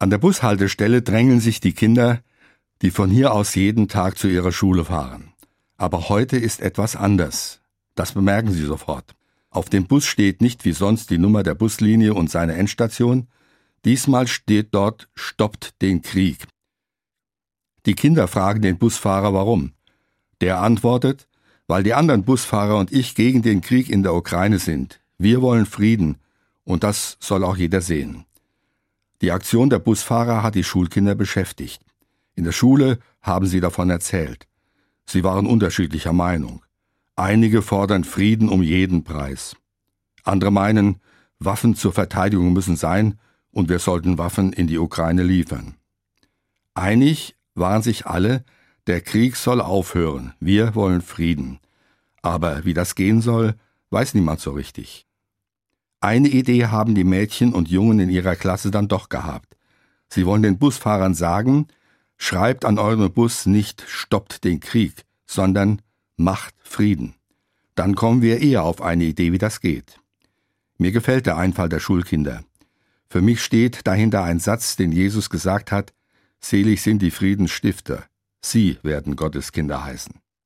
An der Bushaltestelle drängeln sich die Kinder, die von hier aus jeden Tag zu ihrer Schule fahren. Aber heute ist etwas anders. Das bemerken Sie sofort. Auf dem Bus steht nicht wie sonst die Nummer der Buslinie und seine Endstation. Diesmal steht dort Stoppt den Krieg. Die Kinder fragen den Busfahrer warum. Der antwortet, weil die anderen Busfahrer und ich gegen den Krieg in der Ukraine sind. Wir wollen Frieden und das soll auch jeder sehen. Die Aktion der Busfahrer hat die Schulkinder beschäftigt. In der Schule haben sie davon erzählt. Sie waren unterschiedlicher Meinung. Einige fordern Frieden um jeden Preis. Andere meinen, Waffen zur Verteidigung müssen sein und wir sollten Waffen in die Ukraine liefern. Einig waren sich alle, der Krieg soll aufhören, wir wollen Frieden. Aber wie das gehen soll, weiß niemand so richtig. Eine Idee haben die Mädchen und Jungen in ihrer Klasse dann doch gehabt. Sie wollen den Busfahrern sagen, schreibt an eurem Bus nicht stoppt den Krieg, sondern macht Frieden. Dann kommen wir eher auf eine Idee, wie das geht. Mir gefällt der Einfall der Schulkinder. Für mich steht dahinter ein Satz, den Jesus gesagt hat, Selig sind die Friedensstifter, sie werden Gottes Kinder heißen.